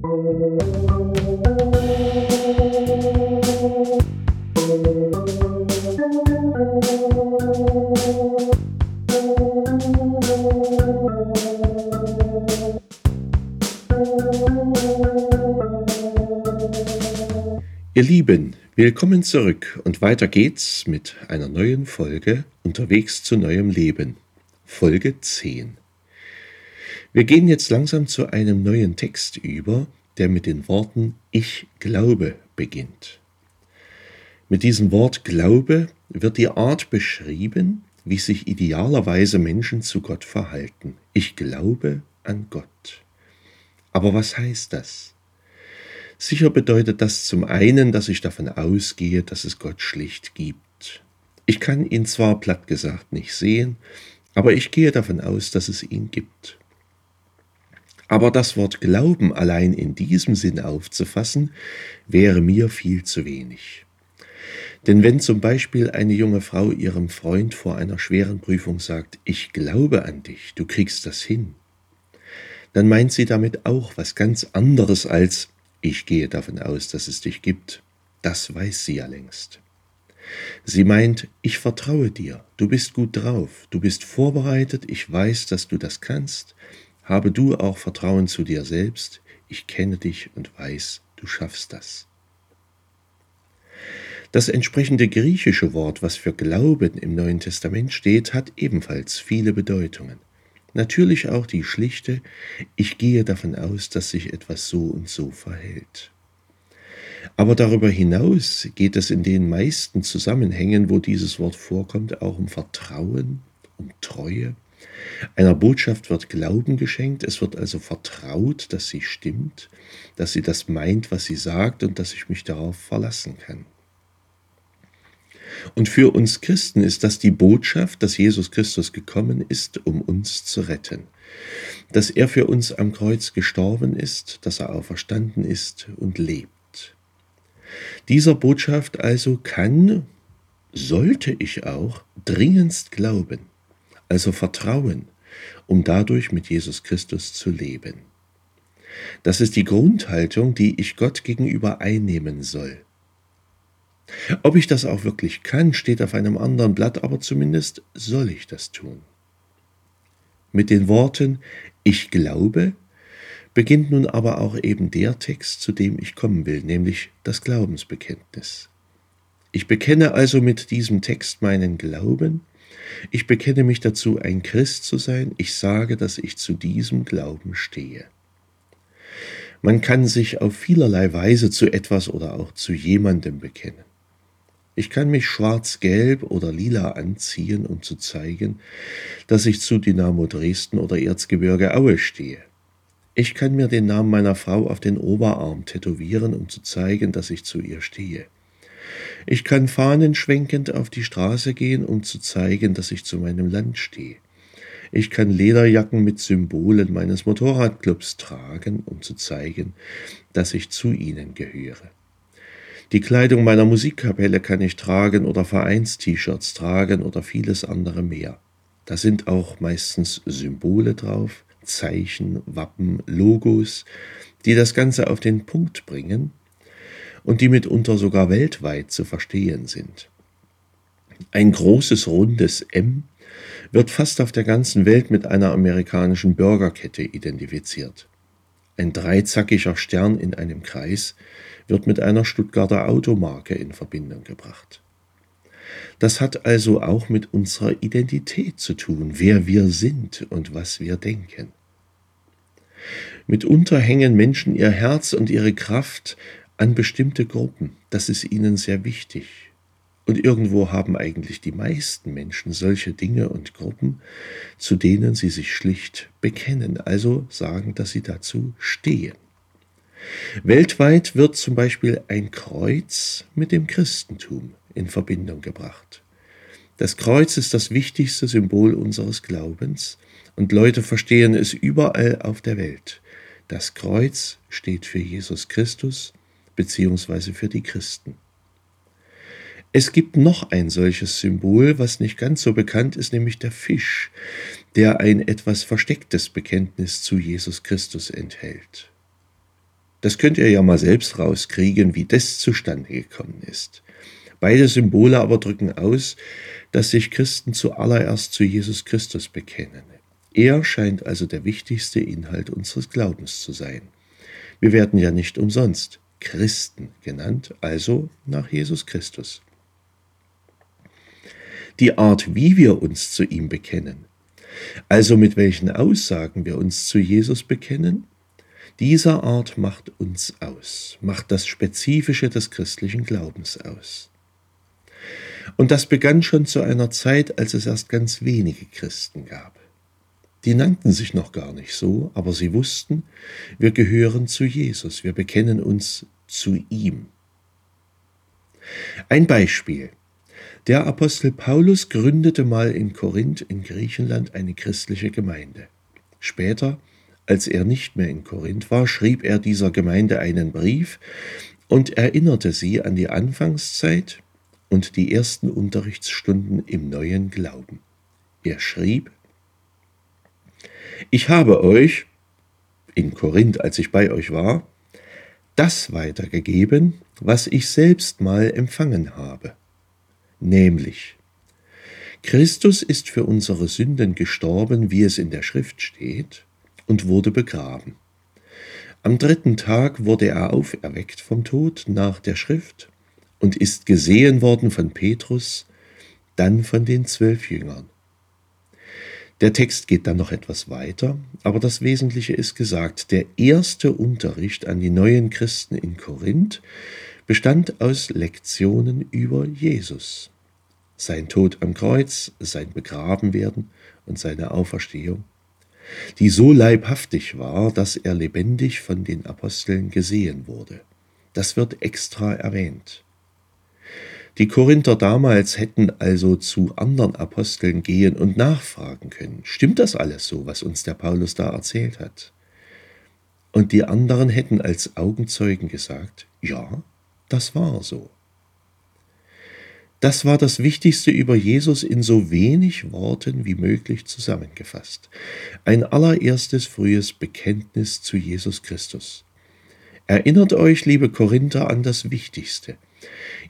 Ihr Lieben, willkommen zurück und weiter geht's mit einer neuen Folge Unterwegs zu neuem Leben. Folge 10. Wir gehen jetzt langsam zu einem neuen Text über, der mit den Worten Ich glaube beginnt. Mit diesem Wort Glaube wird die Art beschrieben, wie sich idealerweise Menschen zu Gott verhalten. Ich glaube an Gott. Aber was heißt das? Sicher bedeutet das zum einen, dass ich davon ausgehe, dass es Gott schlicht gibt. Ich kann ihn zwar platt gesagt nicht sehen, aber ich gehe davon aus, dass es ihn gibt. Aber das Wort Glauben allein in diesem Sinn aufzufassen, wäre mir viel zu wenig. Denn wenn zum Beispiel eine junge Frau ihrem Freund vor einer schweren Prüfung sagt, ich glaube an dich, du kriegst das hin, dann meint sie damit auch was ganz anderes als ich gehe davon aus, dass es dich gibt. Das weiß sie ja längst. Sie meint, ich vertraue dir, du bist gut drauf, du bist vorbereitet, ich weiß, dass du das kannst, habe du auch Vertrauen zu dir selbst, ich kenne dich und weiß, du schaffst das. Das entsprechende griechische Wort, was für Glauben im Neuen Testament steht, hat ebenfalls viele Bedeutungen. Natürlich auch die schlichte, ich gehe davon aus, dass sich etwas so und so verhält. Aber darüber hinaus geht es in den meisten Zusammenhängen, wo dieses Wort vorkommt, auch um Vertrauen, um Treue. Einer Botschaft wird Glauben geschenkt, es wird also vertraut, dass sie stimmt, dass sie das meint, was sie sagt und dass ich mich darauf verlassen kann. Und für uns Christen ist das die Botschaft, dass Jesus Christus gekommen ist, um uns zu retten. Dass er für uns am Kreuz gestorben ist, dass er auferstanden ist und lebt. Dieser Botschaft also kann, sollte ich auch, dringendst glauben, also vertrauen, um dadurch mit Jesus Christus zu leben. Das ist die Grundhaltung, die ich Gott gegenüber einnehmen soll. Ob ich das auch wirklich kann, steht auf einem anderen Blatt, aber zumindest soll ich das tun. Mit den Worten Ich glaube beginnt nun aber auch eben der Text, zu dem ich kommen will, nämlich das Glaubensbekenntnis. Ich bekenne also mit diesem Text meinen Glauben, ich bekenne mich dazu, ein Christ zu sein, ich sage, dass ich zu diesem Glauben stehe. Man kann sich auf vielerlei Weise zu etwas oder auch zu jemandem bekennen. Ich kann mich schwarz-gelb oder lila anziehen, um zu zeigen, dass ich zu Dynamo Dresden oder Erzgebirge Aue stehe. Ich kann mir den Namen meiner Frau auf den Oberarm tätowieren, um zu zeigen, dass ich zu ihr stehe. Ich kann fahnenschwenkend auf die Straße gehen, um zu zeigen, dass ich zu meinem Land stehe. Ich kann Lederjacken mit Symbolen meines Motorradclubs tragen, um zu zeigen, dass ich zu ihnen gehöre. Die Kleidung meiner Musikkapelle kann ich tragen oder Vereins-T-Shirts tragen oder vieles andere mehr. Da sind auch meistens Symbole drauf, Zeichen, Wappen, Logos, die das Ganze auf den Punkt bringen und die mitunter sogar weltweit zu verstehen sind. Ein großes rundes M wird fast auf der ganzen Welt mit einer amerikanischen Burgerkette identifiziert. Ein dreizackiger Stern in einem Kreis wird mit einer Stuttgarter Automarke in Verbindung gebracht. Das hat also auch mit unserer Identität zu tun, wer wir sind und was wir denken. Mitunter hängen Menschen ihr Herz und ihre Kraft an bestimmte Gruppen, das ist ihnen sehr wichtig. Und irgendwo haben eigentlich die meisten Menschen solche Dinge und Gruppen, zu denen sie sich schlicht bekennen, also sagen, dass sie dazu stehen. Weltweit wird zum Beispiel ein Kreuz mit dem Christentum in Verbindung gebracht. Das Kreuz ist das wichtigste Symbol unseres Glaubens und Leute verstehen es überall auf der Welt. Das Kreuz steht für Jesus Christus bzw. für die Christen. Es gibt noch ein solches Symbol, was nicht ganz so bekannt ist, nämlich der Fisch, der ein etwas verstecktes Bekenntnis zu Jesus Christus enthält. Das könnt ihr ja mal selbst rauskriegen, wie das zustande gekommen ist. Beide Symbole aber drücken aus, dass sich Christen zuallererst zu Jesus Christus bekennen. Er scheint also der wichtigste Inhalt unseres Glaubens zu sein. Wir werden ja nicht umsonst Christen genannt, also nach Jesus Christus. Die Art, wie wir uns zu ihm bekennen, also mit welchen Aussagen wir uns zu Jesus bekennen, dieser Art macht uns aus, macht das Spezifische des christlichen Glaubens aus. Und das begann schon zu einer Zeit, als es erst ganz wenige Christen gab. Die nannten sich noch gar nicht so, aber sie wussten, wir gehören zu Jesus, wir bekennen uns zu ihm. Ein Beispiel. Der Apostel Paulus gründete mal in Korinth in Griechenland eine christliche Gemeinde. Später, als er nicht mehr in Korinth war, schrieb er dieser Gemeinde einen Brief und erinnerte sie an die Anfangszeit und die ersten Unterrichtsstunden im neuen Glauben. Er schrieb, Ich habe euch, in Korinth, als ich bei euch war, das weitergegeben, was ich selbst mal empfangen habe nämlich Christus ist für unsere Sünden gestorben, wie es in der Schrift steht, und wurde begraben. Am dritten Tag wurde er auferweckt vom Tod nach der Schrift und ist gesehen worden von Petrus, dann von den zwölf Jüngern. Der Text geht dann noch etwas weiter, aber das Wesentliche ist gesagt. Der erste Unterricht an die neuen Christen in Korinth bestand aus Lektionen über Jesus. Sein Tod am Kreuz, sein Begrabenwerden und seine Auferstehung, die so leibhaftig war, dass er lebendig von den Aposteln gesehen wurde. Das wird extra erwähnt. Die Korinther damals hätten also zu anderen Aposteln gehen und nachfragen können. Stimmt das alles so, was uns der Paulus da erzählt hat? Und die anderen hätten als Augenzeugen gesagt, ja, das war so. Das war das Wichtigste über Jesus in so wenig Worten wie möglich zusammengefasst. Ein allererstes frühes Bekenntnis zu Jesus Christus. Erinnert euch, liebe Korinther, an das Wichtigste.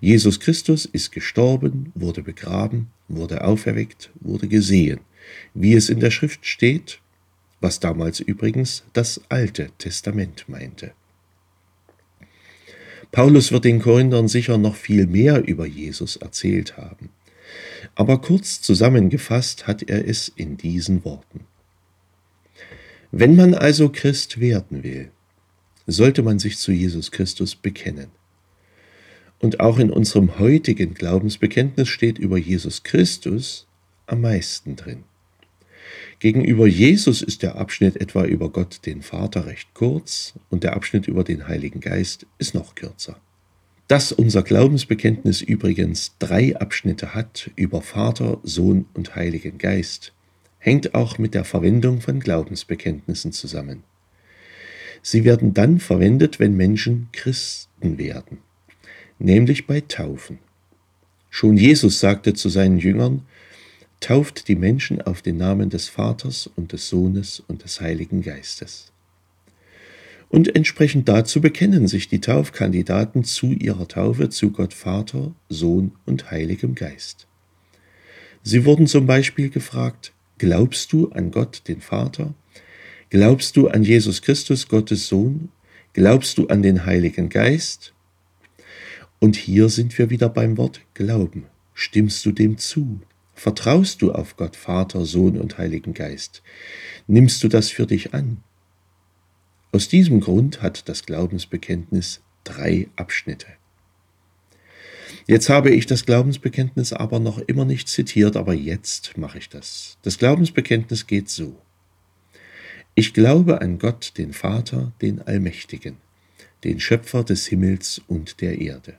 Jesus Christus ist gestorben, wurde begraben, wurde auferweckt, wurde gesehen, wie es in der Schrift steht, was damals übrigens das Alte Testament meinte. Paulus wird den Korinthern sicher noch viel mehr über Jesus erzählt haben. Aber kurz zusammengefasst hat er es in diesen Worten. Wenn man also Christ werden will, sollte man sich zu Jesus Christus bekennen. Und auch in unserem heutigen Glaubensbekenntnis steht über Jesus Christus am meisten drin. Gegenüber Jesus ist der Abschnitt etwa über Gott den Vater recht kurz und der Abschnitt über den Heiligen Geist ist noch kürzer. Dass unser Glaubensbekenntnis übrigens drei Abschnitte hat über Vater, Sohn und Heiligen Geist, hängt auch mit der Verwendung von Glaubensbekenntnissen zusammen. Sie werden dann verwendet, wenn Menschen Christen werden, nämlich bei Taufen. Schon Jesus sagte zu seinen Jüngern, tauft die Menschen auf den Namen des Vaters und des Sohnes und des Heiligen Geistes. Und entsprechend dazu bekennen sich die Taufkandidaten zu ihrer Taufe zu Gott Vater, Sohn und Heiligem Geist. Sie wurden zum Beispiel gefragt, glaubst du an Gott den Vater? Glaubst du an Jesus Christus, Gottes Sohn? Glaubst du an den Heiligen Geist? Und hier sind wir wieder beim Wort Glauben. Stimmst du dem zu? Vertraust du auf Gott, Vater, Sohn und Heiligen Geist? Nimmst du das für dich an? Aus diesem Grund hat das Glaubensbekenntnis drei Abschnitte. Jetzt habe ich das Glaubensbekenntnis aber noch immer nicht zitiert, aber jetzt mache ich das. Das Glaubensbekenntnis geht so. Ich glaube an Gott, den Vater, den Allmächtigen, den Schöpfer des Himmels und der Erde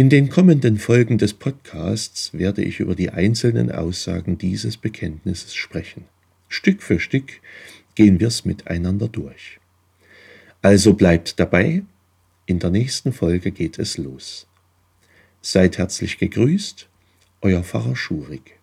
In den kommenden Folgen des Podcasts werde ich über die einzelnen Aussagen dieses Bekenntnisses sprechen. Stück für Stück gehen wir es miteinander durch. Also bleibt dabei, in der nächsten Folge geht es los. Seid herzlich gegrüßt, euer Pfarrer Schurig.